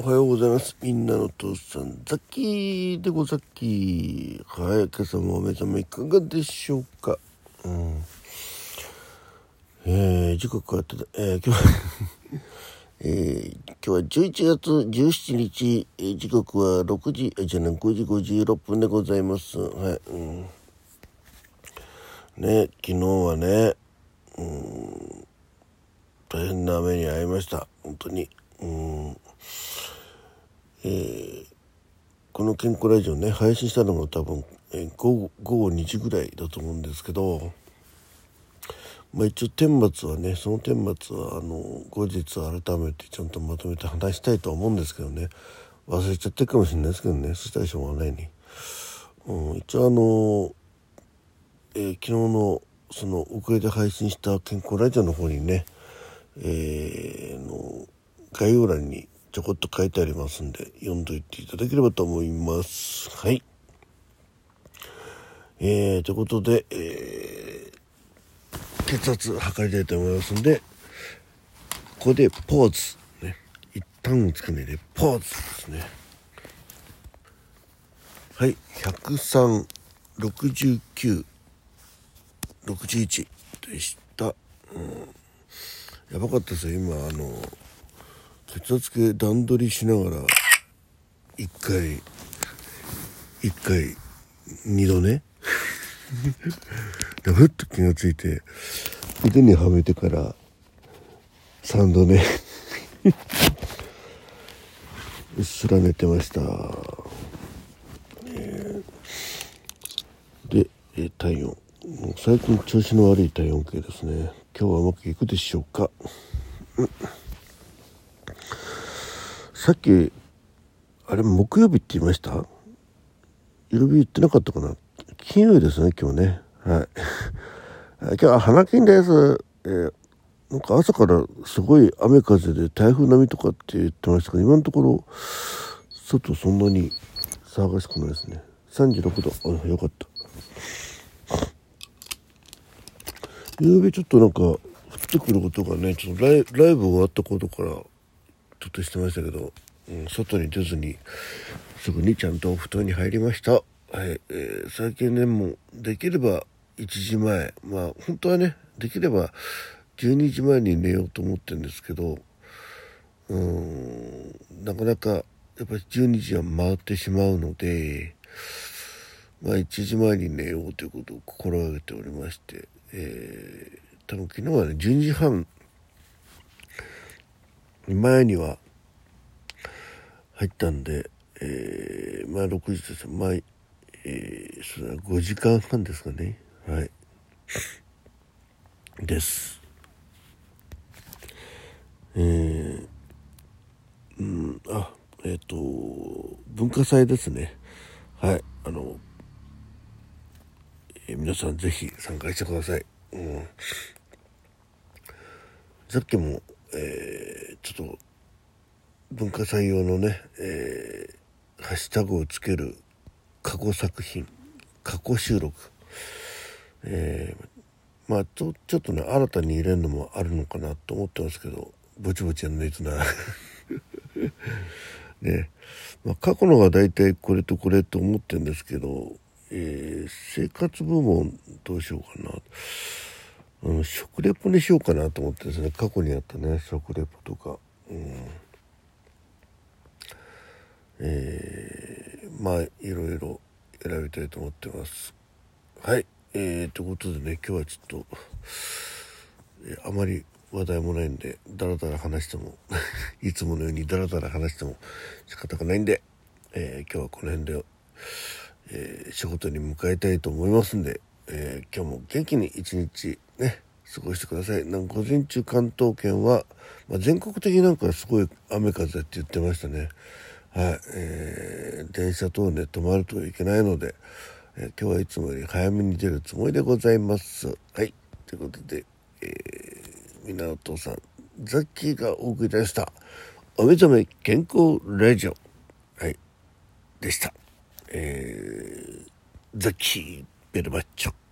おはようございます。みんなの父さん、ザッキーでござっきー。はい、今朝もお目覚めいかがでしょうか？うん。えー、時刻はただ、えー、今日は えー、今日は11月17日、えー、時刻は6時、えー、じゃあ、ね、5時56分でございます。はい。うん、ね、昨日はね、うん、大変な目に遭いました。本当に。うんえー、この健康ラジオね配信したのが多分、えー、午後午後2時ぐらいだと思うんですけど、まあ、一応顛末はねその顛末はあの後日改めてちゃんとまとめて話したいとは思うんですけどね。忘れちゃってるかもしれないですけどねそしたらしょうがないに、うん、一応あの、えー、昨日のその遅れて配信した健康ラジオの方にね、えー、の概要欄にちょこっと書いてありますんで読んどいていただければと思います。はい。えー、ということで、えー、血圧測りたいと思いますんでここでポーズ。ね。一旦つけないでポーズですね。はい。1036961でした、うん、やばかったですよ。今あの血圧計段取りしながら1回1回2度ね。でふっと気がついて腕にはめてから3度ね。うっすら寝てました、で、え、体温。最近調子の悪い体温計ですね。今日はうまくいくでしょうか、うんさっきあれ木曜日って言いました？曜日言ってなかったかな？金曜日ですね今日ね。はい。今日は花金です、えー、なんか朝からすごい雨風で台風並みとかって言ってましたけど今のところ外そんなに騒がしくないですね。36度。あよかった。夕べちょっとなんか降ってくることがねちょっとライライブ終わったことからちょっとしてましたけど、うん、外に出ずにすぐにちゃんとお布団に入りました。はい、えー、最近ねもうできれば1時前まあ本当はねできれば12時前に寝ようと思ってるんですけどうんなかなかやっぱり12時は回ってしまうのでまあ1時前に寝ようということを心がけておりまして、えー、多分昨日はね12時半前には入ったんで、えー、まあ6時です。まあ、えー、それは5時間半ですかね。はい。です。えー、うんあえっ、ー、と文化祭ですね。はい。あの、えー、皆さんぜひ参加してください、うん、さっきもえー、ちょっと文化祭用のね、えー、ハッシュタグをつける過去作品過去収録、えー、まあちょちょっとね新たに入れるのもあるのかなと思ってますけどぼちぼちやんないとな。ね。まあ、過去のが大体これとこれと思ってるんですけど、えー、生活部門どうしようかな。うん、食レポにしようかなと思ってですね。過去にやったね食レポとか、うん、えー、まあいろいろ選びたいと思ってます。はい。えー、ということでね今日はちょっと、え、あまり話題もないんでダラダラ話しても いつものようにダラダラ話しても仕方がないんで、えー、今日はこの辺で、えー、仕事に向かいたいと思いますんでえー、今日も元気に一日ね、過ごしてください。なんか午前中関東圏は、まあ、全国的になんかすごい雨風って言ってましたね。はい。えー、電車等ね、止まるといけないので、えー、今日はいつもより早めに出るつもりでございます。はい。ということで、えー、みなお父さん、ザッキーがお送りいたした。お目覚め健康ラジオ。はい。でした。えー、ザッキーベルバッチョ。